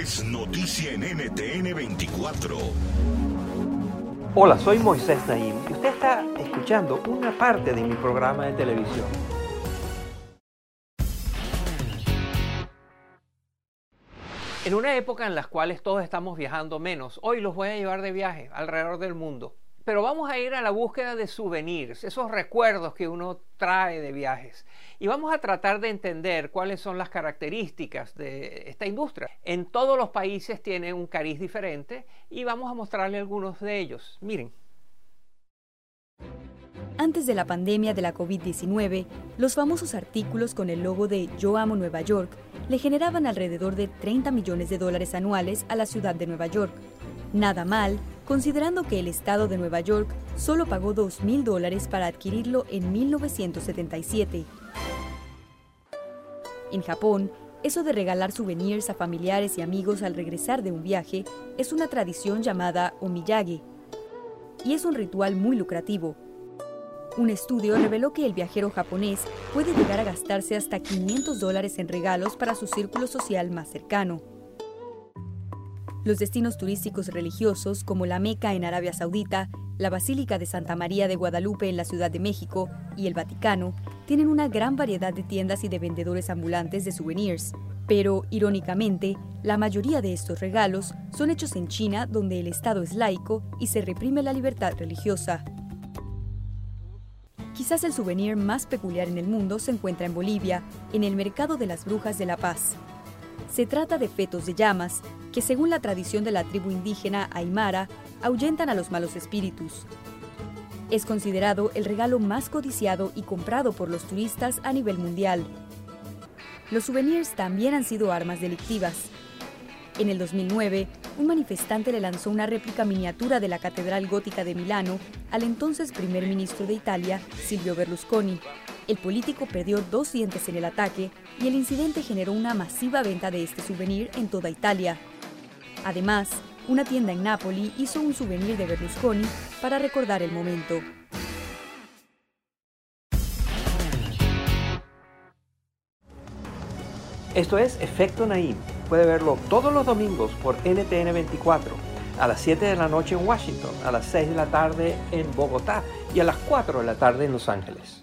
Es noticia en NTN 24. Hola, soy Moisés Naim y usted está escuchando una parte de mi programa de televisión. En una época en la cual todos estamos viajando menos, hoy los voy a llevar de viaje alrededor del mundo. Pero vamos a ir a la búsqueda de souvenirs, esos recuerdos que uno trae de viajes. Y vamos a tratar de entender cuáles son las características de esta industria. En todos los países tiene un cariz diferente y vamos a mostrarle algunos de ellos. Miren. Antes de la pandemia de la COVID-19, los famosos artículos con el logo de Yo amo Nueva York le generaban alrededor de 30 millones de dólares anuales a la ciudad de Nueva York. Nada mal, considerando que el estado de Nueva York solo pagó 2 mil dólares para adquirirlo en 1977. En Japón, eso de regalar souvenirs a familiares y amigos al regresar de un viaje es una tradición llamada omiyage, y es un ritual muy lucrativo. Un estudio reveló que el viajero japonés puede llegar a gastarse hasta 500 dólares en regalos para su círculo social más cercano. Los destinos turísticos religiosos como la Meca en Arabia Saudita, la Basílica de Santa María de Guadalupe en la Ciudad de México y el Vaticano tienen una gran variedad de tiendas y de vendedores ambulantes de souvenirs. Pero, irónicamente, la mayoría de estos regalos son hechos en China donde el Estado es laico y se reprime la libertad religiosa. Quizás el souvenir más peculiar en el mundo se encuentra en Bolivia, en el Mercado de las Brujas de La Paz. Se trata de fetos de llamas que, según la tradición de la tribu indígena Aymara, ahuyentan a los malos espíritus. Es considerado el regalo más codiciado y comprado por los turistas a nivel mundial. Los souvenirs también han sido armas delictivas. En el 2009, un manifestante le lanzó una réplica miniatura de la Catedral Gótica de Milano al entonces primer ministro de Italia, Silvio Berlusconi. El político perdió dos dientes en el ataque y el incidente generó una masiva venta de este souvenir en toda Italia. Además, una tienda en Nápoli hizo un souvenir de Berlusconi para recordar el momento. Esto es Efecto Naim. Puede verlo todos los domingos por NTN 24, a las 7 de la noche en Washington, a las 6 de la tarde en Bogotá y a las 4 de la tarde en Los Ángeles.